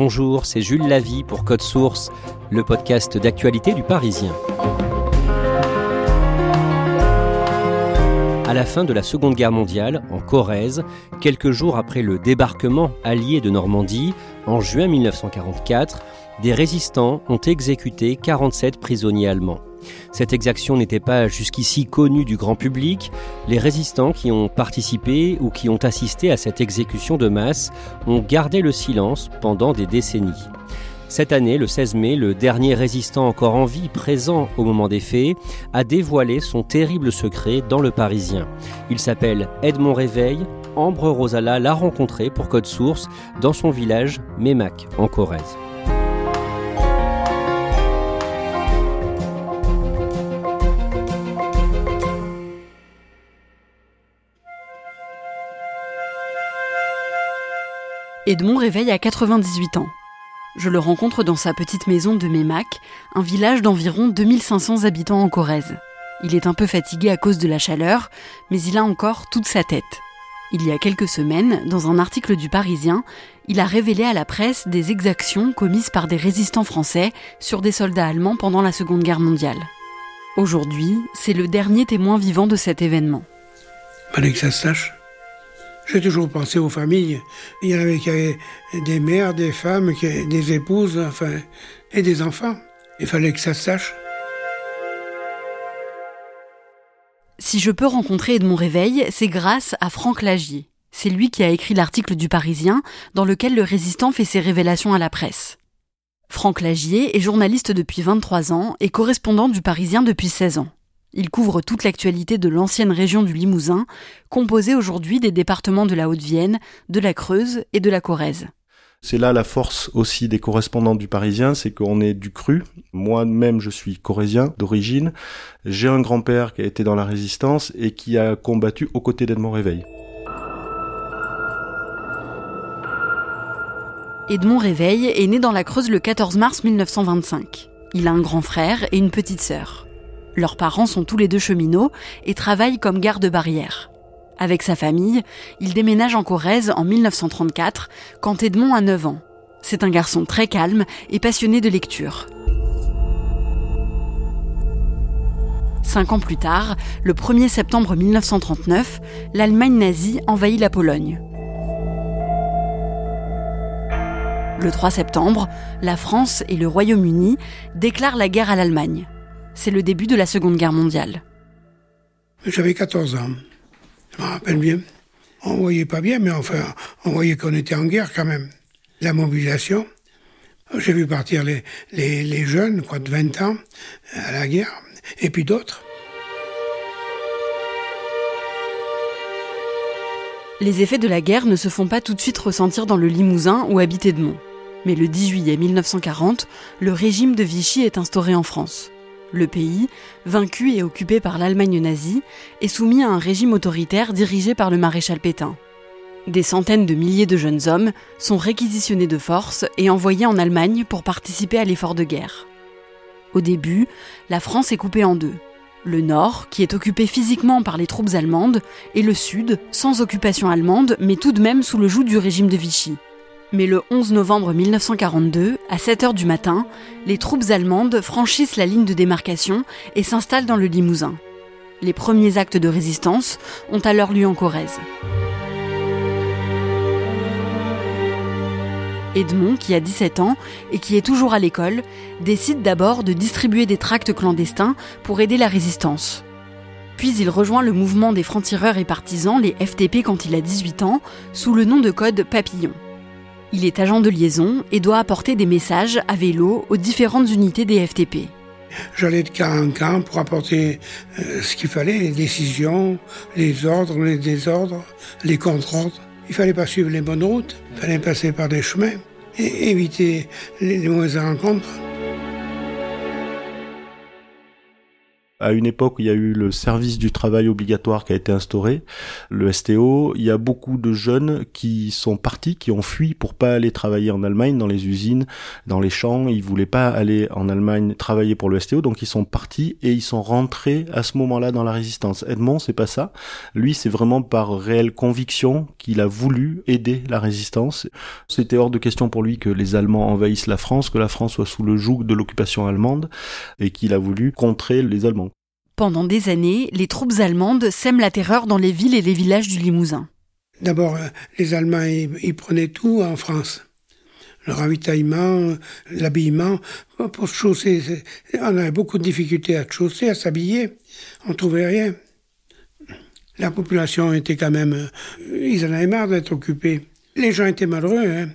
Bonjour, c'est Jules Lavie pour Code Source, le podcast d'actualité du Parisien. À la fin de la Seconde Guerre mondiale, en Corrèze, quelques jours après le débarquement allié de Normandie, en juin 1944, des résistants ont exécuté 47 prisonniers allemands. Cette exaction n'était pas jusqu'ici connue du grand public. Les résistants qui ont participé ou qui ont assisté à cette exécution de masse ont gardé le silence pendant des décennies. Cette année, le 16 mai, le dernier résistant encore en vie, présent au moment des faits, a dévoilé son terrible secret dans le Parisien. Il s'appelle Edmond Réveil. Ambre Rosala l'a rencontré pour Code Source dans son village Mémac, en Corrèze. Edmond Réveil a 98 ans. Je le rencontre dans sa petite maison de Mémac, un village d'environ 2500 habitants en Corrèze. Il est un peu fatigué à cause de la chaleur, mais il a encore toute sa tête. Il y a quelques semaines, dans un article du Parisien, il a révélé à la presse des exactions commises par des résistants français sur des soldats allemands pendant la Seconde Guerre mondiale. Aujourd'hui, c'est le dernier témoin vivant de cet événement. Fallait que ça se sache. J'ai toujours pensé aux familles. Il y en avait qui avaient des mères, des femmes, des épouses, et des enfants. Il fallait que ça se sache. Si je peux rencontrer Edmond Réveil, c'est grâce à Franck Lagier. C'est lui qui a écrit l'article du Parisien dans lequel le résistant fait ses révélations à la presse. Franck Lagier est journaliste depuis 23 ans et correspondant du Parisien depuis 16 ans. Il couvre toute l'actualité de l'ancienne région du Limousin, composée aujourd'hui des départements de la Haute-Vienne, de la Creuse et de la Corrèze. C'est là la force aussi des correspondants du Parisien, c'est qu'on est du cru. Moi-même, je suis corrézien d'origine. J'ai un grand-père qui a été dans la résistance et qui a combattu aux côtés d'Edmond Réveil. Edmond Réveil est né dans la Creuse le 14 mars 1925. Il a un grand frère et une petite sœur. Leurs parents sont tous les deux cheminots et travaillent comme garde-barrière. Avec sa famille, il déménage en Corrèze en 1934 quand Edmond a 9 ans. C'est un garçon très calme et passionné de lecture. Cinq ans plus tard, le 1er septembre 1939, l'Allemagne nazie envahit la Pologne. Le 3 septembre, la France et le Royaume-Uni déclarent la guerre à l'Allemagne c'est le début de la Seconde Guerre mondiale. J'avais 14 ans, je me rappelle bien. On voyait pas bien, mais enfin, on voyait qu'on était en guerre quand même. La mobilisation, j'ai vu partir les, les, jeunes, quoi, de 20 ans, à la guerre, et puis d'autres. Les effets de la guerre ne se font pas tout de suite ressentir dans le Limousin où habite Edmond. Mais le 10 juillet 1940, le régime de Vichy est instauré en France. Le pays, vaincu et occupé par l'Allemagne nazie, est soumis à un régime autoritaire dirigé par le maréchal Pétain. Des centaines de milliers de jeunes hommes sont réquisitionnés de force et envoyés en Allemagne pour participer à l'effort de guerre. Au début, la France est coupée en deux. Le nord, qui est occupé physiquement par les troupes allemandes, et le sud, sans occupation allemande, mais tout de même sous le joug du régime de Vichy. Mais le 11 novembre 1942, à 7 h du matin, les troupes allemandes franchissent la ligne de démarcation et s'installent dans le Limousin. Les premiers actes de résistance ont alors lieu en Corrèze. Edmond, qui a 17 ans et qui est toujours à l'école, décide d'abord de distribuer des tracts clandestins pour aider la résistance. Puis il rejoint le mouvement des francs-tireurs et partisans, les FTP, quand il a 18 ans, sous le nom de code Papillon. Il est agent de liaison et doit apporter des messages à vélo aux différentes unités des FTP. J'allais de camp en camp pour apporter euh, ce qu'il fallait, les décisions, les ordres, les désordres, les contre-ordres. Il fallait pas suivre les bonnes routes, il fallait passer par des chemins et éviter les mauvaises rencontres. À une époque, où il y a eu le service du travail obligatoire qui a été instauré, le STO. Il y a beaucoup de jeunes qui sont partis, qui ont fui pour pas aller travailler en Allemagne, dans les usines, dans les champs. Ils voulaient pas aller en Allemagne travailler pour le STO, donc ils sont partis et ils sont rentrés à ce moment-là dans la résistance. Edmond, c'est pas ça. Lui, c'est vraiment par réelle conviction qu'il a voulu aider la résistance. C'était hors de question pour lui que les Allemands envahissent la France, que la France soit sous le joug de l'occupation allemande, et qu'il a voulu contrer les Allemands. Pendant des années, les troupes allemandes sèment la terreur dans les villes et les villages du Limousin. D'abord, euh, les Allemands, ils, prenaient tout en France. Le ravitaillement, l'habillement. Pour se chausser, on avait beaucoup de difficultés à se chausser, à s'habiller. On trouvait rien. La population était quand même... Euh, ils en avaient marre d'être occupés. Les gens étaient malheureux. Hein.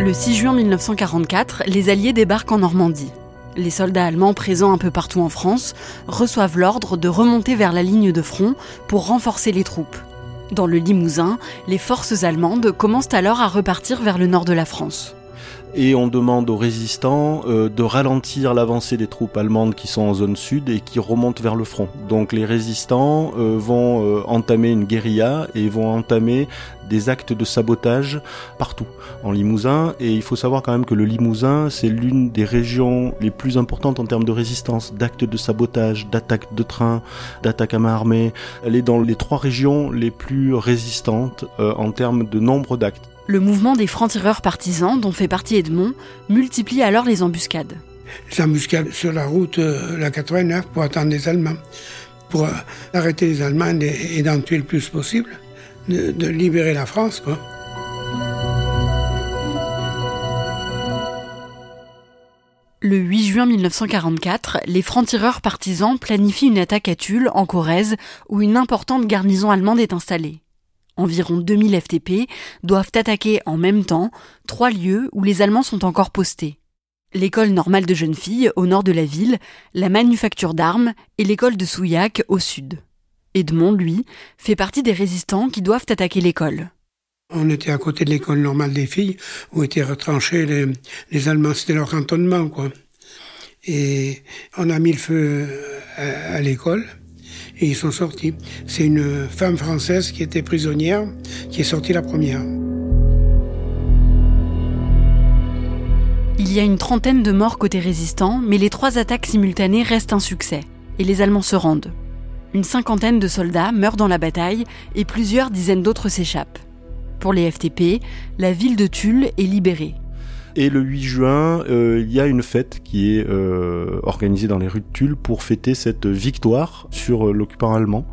Le 6 juin 1944, les Alliés débarquent en Normandie les soldats allemands présents un peu partout en France reçoivent l'ordre de remonter vers la ligne de front pour renforcer les troupes. Dans le Limousin, les forces allemandes commencent alors à repartir vers le nord de la France et on demande aux résistants euh, de ralentir l'avancée des troupes allemandes qui sont en zone sud et qui remontent vers le front. Donc les résistants euh, vont euh, entamer une guérilla et vont entamer des actes de sabotage partout en Limousin et il faut savoir quand même que le Limousin c'est l'une des régions les plus importantes en termes de résistance, d'actes de sabotage, d'attaques de trains, d'attaques à main armée. Elle est dans les trois régions les plus résistantes en termes de nombre d'actes. Le mouvement des francs-tireurs partisans, dont fait partie Edmond, multiplie alors les embuscades. Les embuscades sur la route, euh, la 89, pour attendre les Allemands, pour euh, arrêter les Allemands et, d'en tuer le plus possible, de, libérer la France, quoi. Le 8 juin 1944, les francs-tireurs partisans planifient une attaque à Tulle, en Corrèze, où une importante garnison allemande est installée environ 2000 FTP, doivent attaquer en même temps trois lieux où les Allemands sont encore postés. L'école normale de jeunes filles au nord de la ville, la manufacture d'armes et l'école de Souillac au sud. Edmond, lui, fait partie des résistants qui doivent attaquer l'école. On était à côté de l'école normale des filles où étaient retranchés les, les Allemands, c'était leur cantonnement, quoi. Et on a mis le feu à l'école et ils sont sortis. C'est une femme française qui était prisonnière qui est sortie la première. Il y a une trentaine de morts côté résistants, mais les trois attaques simultanées restent un succès, et les Allemands se rendent. Une cinquantaine de soldats meurent dans la bataille et plusieurs dizaines d'autres s'échappent. Pour les FTP, la ville de Tulle est libérée. Et le 8 juin, euh, il y a une fête qui est euh, organisée dans les rues pour fêter cette victoire sur euh, l'occupant allemand.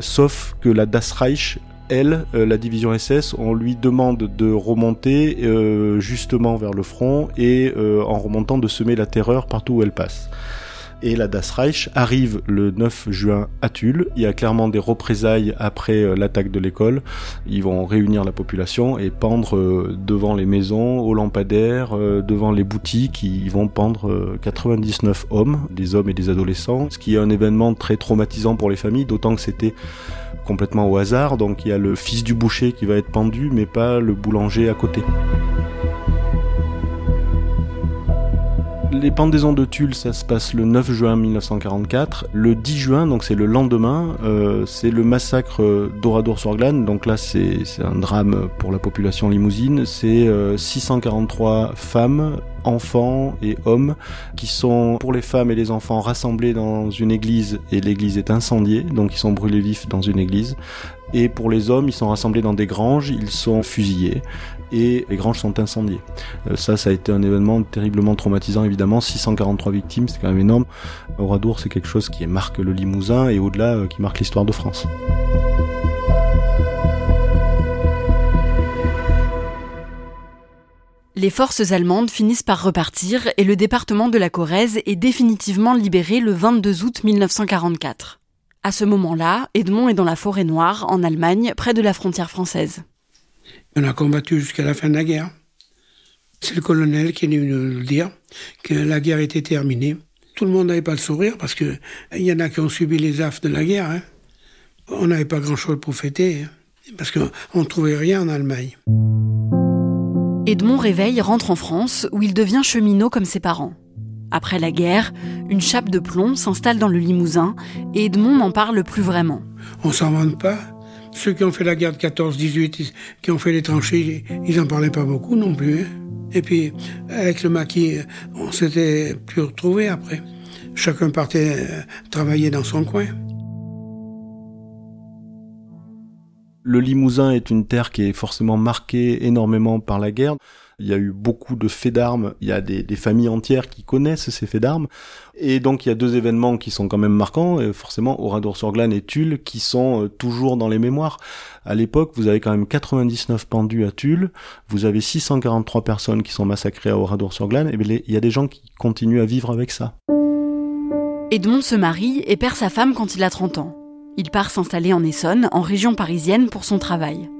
sauf que la Das Reich elle, la division SS, on lui demande de remonter justement vers le front et en remontant de semer la terreur partout où elle passe et la Das Reich arrive le 9 juin à Tulle. Il y a clairement des représailles après euh, l'attaque de l'école. Ils vont réunir la population et pendre euh, devant les maisons, aux lampadaires, euh, devant les boutiques. Ils vont pendre 99 hommes, des hommes et des adolescents, ce qui est un événement très traumatisant pour les familles, d'autant que c'était complètement au hasard. Donc il y a le fils du boucher qui va être pendu, mais pas le boulanger à côté. Les pendaisons de Tulle, ça se passe le 9 juin 1944. Le 10 juin, donc c'est le lendemain, euh, c'est le massacre d'Oradour-sur-Glane. Donc là, c'est un drame pour la population limousine. C'est 643 euh, femmes, enfants et hommes qui sont, pour les femmes et les enfants, rassemblés dans une église et l'église est incendiée. Donc ils sont brûlés vifs dans une église. Et pour les hommes, ils sont rassemblés dans des granges, ils sont fusillés et les granges sont incendiées. Euh, ça, ça a été un événement terriblement traumatisant évidemment. 643 victimes, c'est quand même énorme. Oradour, c'est quelque chose qui marque le Limousin et au-delà, euh, qui marque l'histoire de France. Les forces allemandes finissent par repartir et le département de la Corrèze est définitivement libéré le 22 août 1944. À ce moment-là, Edmond est dans la forêt noire, en Allemagne, près de la frontière française. On a combattu jusqu'à la fin de la guerre. C'est le colonel qui est venu nous dire que la guerre était terminée. Tout le monde n'avait pas le sourire parce que il y en a qui ont subi les affres de la guerre. Hein. On n'avait pas grand-chose pour fêter hein, parce qu'on ne trouvait rien en Allemagne. Edmond Réveil rentre en France où il devient cheminot comme ses parents. Après la guerre, une chape de plomb s'installe dans le Limousin et Edmond n'en parle plus vraiment. On s'en vante pas. Ceux qui ont fait la guerre de 14-18, qui ont fait les tranchées, ils n'en parlaient pas beaucoup non plus. Hein. Et puis, avec le maquis, on s'était plus retrouvés après. Chacun partait euh, travailler dans son coin. Le Limousin est une terre qui est forcément marquée énormément par la guerre. Il y a eu beaucoup de faits d'armes. Il y a des, familles entières qui connaissent ces faits d'armes. Et donc il y a deux événements qui sont quand même marquants. Et forcément, Oradour-sur-Glane et Tulle qui sont euh, toujours dans les mémoires. À l'époque, vous avez quand même 99 pendus à Tulle. Vous avez 643 personnes qui sont massacrées à Oradour-sur-Glane. Et il y a des gens qui continuent à vivre avec ça. Edmond se marie et perd sa femme quand il a 30 ans. Il part s'installer en Essonne, en région parisienne, pour son travail.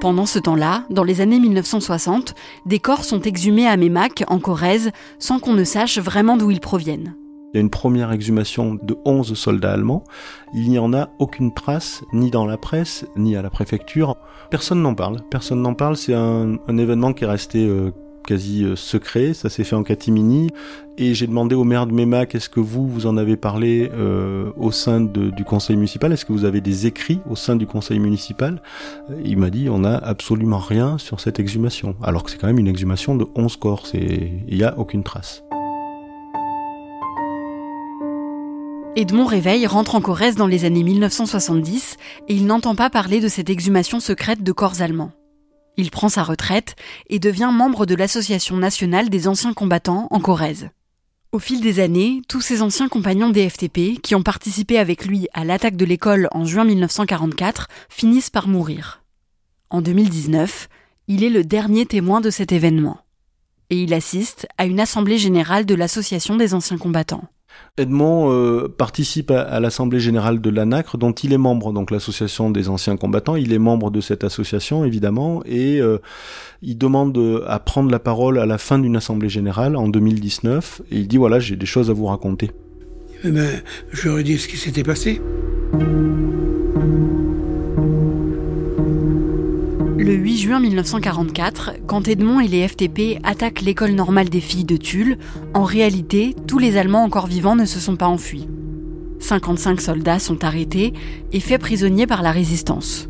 Pendant ce temps-là, dans les années 1960, des corps sont exhumés à Mémac, en Corrèze, sans qu'on ne sache vraiment d'où ils proviennent. Il y a une première exhumation de 11 soldats allemands. Il n'y en a aucune trace, ni dans la presse, ni à la préfecture. Personne n'en parle. Personne n'en parle. C'est un, événement qui est resté euh, quasi euh, secret, ça s'est fait en catimini, et j'ai demandé au maire de Mémac, est-ce que vous, vous en avez parlé euh, au sein du conseil municipal, est-ce que vous avez des écrits au sein du conseil municipal? Il m'a dit, on n'a absolument rien sur cette exhumation, alors que c'est quand même une exhumation de 11 corps, il n'y a aucune trace. Edmond Réveil rentre en Corrèze dans les années 1970 et il n'entend pas parler de cette exhumation secrète de corps allemands. Il prend sa retraite et devient membre de l'Association nationale des anciens combattants en Corrèze. Au fil des années, tous ses anciens compagnons des FTP, qui ont participé avec lui à l'attaque de l'école en juin 1944, finissent par mourir. En 2019, il est le dernier témoin de cet événement. Et il assiste à une assemblée générale de l'Association des anciens combattants. Edmond euh, participe à, l'Assemblée générale de l'ANACRE, dont il est membre, donc l'association des anciens combattants. Il est membre de cette association, évidemment, et euh, il demande à prendre la parole à la fin d'une Assemblée générale en 2019, et il dit, voilà, j'ai des choses à vous raconter. Eh ben, ce qui s'était passé. 8 juin 1944, quand Edmond et les FTP attaquent l'école normale des filles de Tulle, en réalité, tous les Allemands encore vivants ne se sont pas enfuis. 55 soldats sont arrêtés et faits prisonniers par la résistance.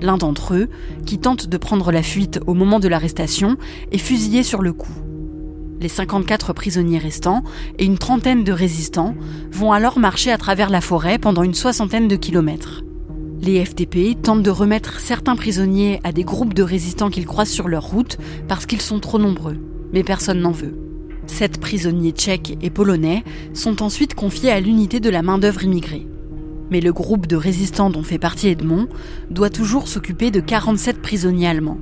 L'un d'entre eux, qui tente de prendre la fuite au moment de l'arrestation, est fusillé sur le coup. Les 54 prisonniers restants et une trentaine de résistants vont alors marcher à travers la forêt pendant une soixantaine de kilomètres. Les FTP tentent de remettre certains prisonniers à des groupes de résistants qu'ils croisent sur leur route parce qu'ils sont trop nombreux, mais personne n'en veut. Sept prisonniers tchèques et polonais sont ensuite confiés à l'unité de la main-d'œuvre immigrée. Mais le groupe de résistants dont fait partie Edmond doit toujours s'occuper de 47 prisonniers allemands.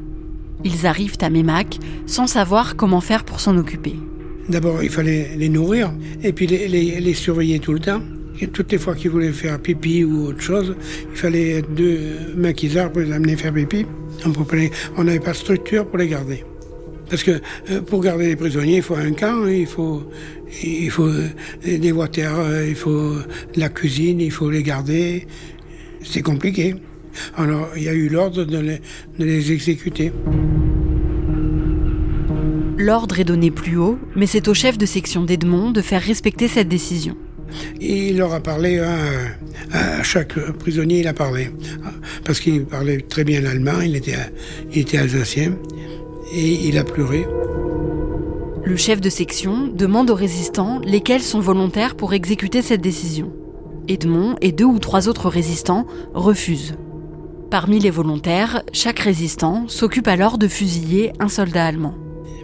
Ils arrivent à Mémac sans savoir comment faire pour s'en occuper. D'abord, il fallait les nourrir et puis les surveiller tout le temps. Toutes les fois qu'ils voulaient faire pipi ou autre chose, il fallait deux maquisards pour les amener faire pipi. On n'avait pas de structure pour les garder. Parce que euh, pour garder les prisonniers, il faut un camp, il faut, il faut des voitures, il faut de la cuisine, il faut les garder. C'est compliqué. Alors il y a eu l'ordre de de les exécuter. L'ordre est donné plus haut, mais c'est au chef de section d'Edmond de faire respecter cette décision. Il leur a parlé à, chaque prisonnier, il a parlé. Parce qu'il parlait très bien l'allemand, il était, il était alsacien, et il a pleuré. Le chef de section demande aux résistants lesquels sont volontaires pour exécuter cette décision. Edmond et deux ou trois autres résistants refusent. Parmi les volontaires, chaque résistant s'occupe alors de fusiller un soldat allemand.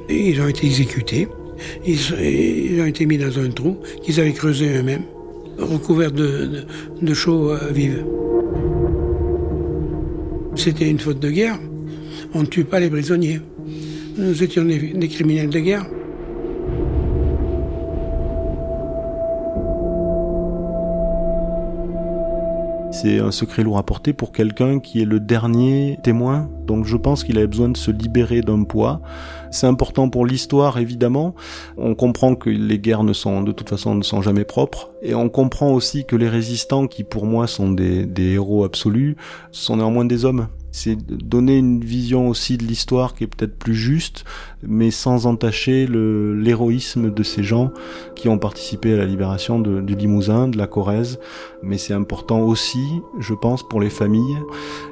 ils ont été exécutés. Ils, ont été mis dans un trou qu'ils avaient creusé eux-mêmes, recouvert de, de, chaux euh, vives. C'était une faute de guerre. On ne tue pas les prisonniers. Nous étions des criminels de guerre. C'est un secret lourd à porter pour quelqu'un qui est le dernier témoin. Donc je pense qu'il avait besoin de se libérer d'un poids. C'est important pour l'histoire, évidemment. On comprend que les guerres ne sont, de toute façon, ne sont jamais propres. Et on comprend aussi que les résistants, qui pour moi sont des, des héros absolus, sont néanmoins des hommes c'est donner une vision aussi de l'histoire qui est peut-être plus juste, mais sans entacher l'héroïsme de ces gens qui ont participé à la libération de, du Limousin, de la Corrèze. Mais c'est important aussi, je pense, pour les familles.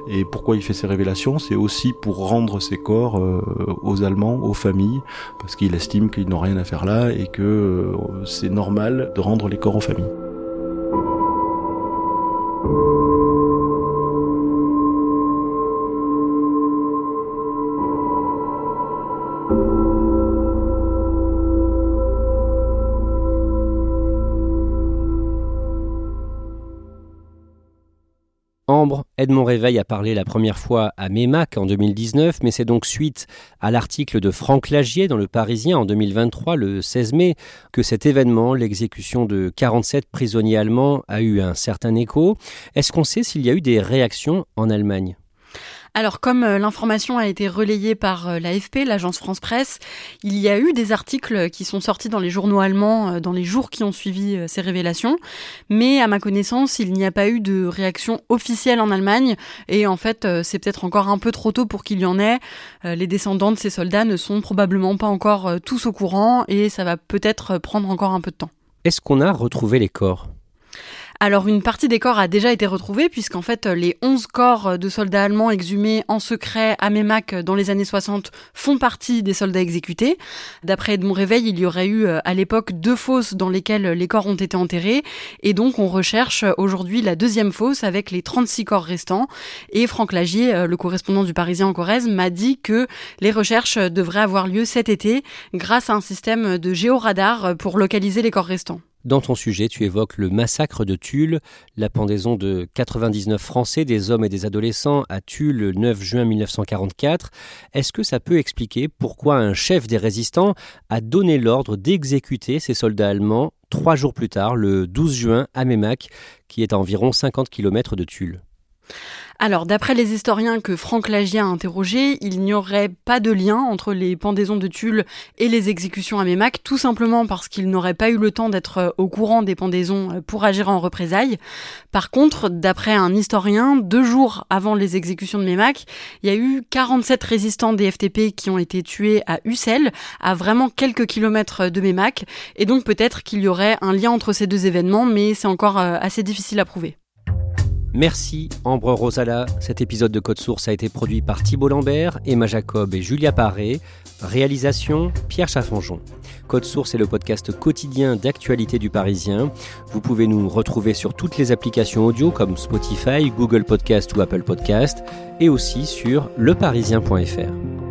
Et pourquoi il fait ces révélations? C'est aussi pour rendre ces corps euh, aux Allemands, aux familles, parce qu'il estime qu'ils n'ont rien à faire là et que euh, c'est normal de rendre les corps aux familles. Edmond Réveil a parlé la première fois à Mémac en 2019, mais c'est donc suite à l'article de Franck Lagier dans Le Parisien en 2023, le 16 mai, que cet événement, l'exécution de 47 prisonniers allemands, a eu un certain écho. Est-ce qu'on sait s'il y a eu des réactions en Allemagne? Alors comme euh, l'information a été relayée par euh, l'AFP, l'agence France Presse, il y a eu des articles qui sont sortis dans les journaux allemands euh, dans les jours qui ont suivi ces révélations, mais à ma connaissance, il n'y a pas eu de réaction officielle en Allemagne et en fait, c'est peut-être encore un peu trop tôt pour qu'il y en ait. Les descendants de ces soldats ne sont probablement pas encore tous au courant et ça va peut-être prendre encore un peu de temps. Est-ce qu'on a retrouvé les corps? Alors une partie des corps a déjà été retrouvée puisqu'en fait les 11 corps de soldats allemands exhumés en secret à Mémac dans les années 60 font partie des soldats exécutés. D'après Edmond Réveil, il y aurait eu euh, à l'époque deux fosses dans lesquelles les corps ont été enterrés et donc on recherche aujourd'hui la deuxième fosse avec les 36 corps restants et Franck Lagier, euh, le correspondant du Parisien en Corrèze, m'a dit que les recherches devraient avoir lieu cet été grâce à un système de géoradar pour localiser les corps restants. Dans ton sujet, tu évoques le massacre de Tulle, la pendaison de 99 Français, des hommes et des adolescents, à Tulle le 9 juin 1944. Est-ce que ça peut expliquer pourquoi un chef des résistants a donné l'ordre d'exécuter ces soldats allemands trois jours plus tard, le 12 juin, à Memac, qui est à environ 50 km de Tulle? Alors, d'après les historiens que Franck Lagier a interrogés, il n'y aurait pas de lien entre les pendaisons de Tulle et les exécutions à Mémac, tout simplement parce qu'il n'aurait pas eu le temps d'être euh, au courant des pendaisons euh, pour agir en représailles. Par contre, d'après un historien, deux jours avant les exécutions de Mémac, il y a eu 47 résistants des FTP qui ont été tués à Ussel, à vraiment quelques kilomètres de Mémac, et donc peut-être qu'il y aurait un lien entre ces deux événements, mais c'est encore euh, assez difficile à prouver. Merci Ambre Rosala. Cet épisode de Code Source a été produit par Thibault Lambert, Emma Jacob et Julia Paré. Réalisation Pierre Chaffanjon. Code Source est le podcast quotidien d'actualité du Parisien. Vous pouvez nous retrouver sur toutes les applications audio comme Spotify, Google Podcast ou Apple Podcast et aussi sur leparisien.fr.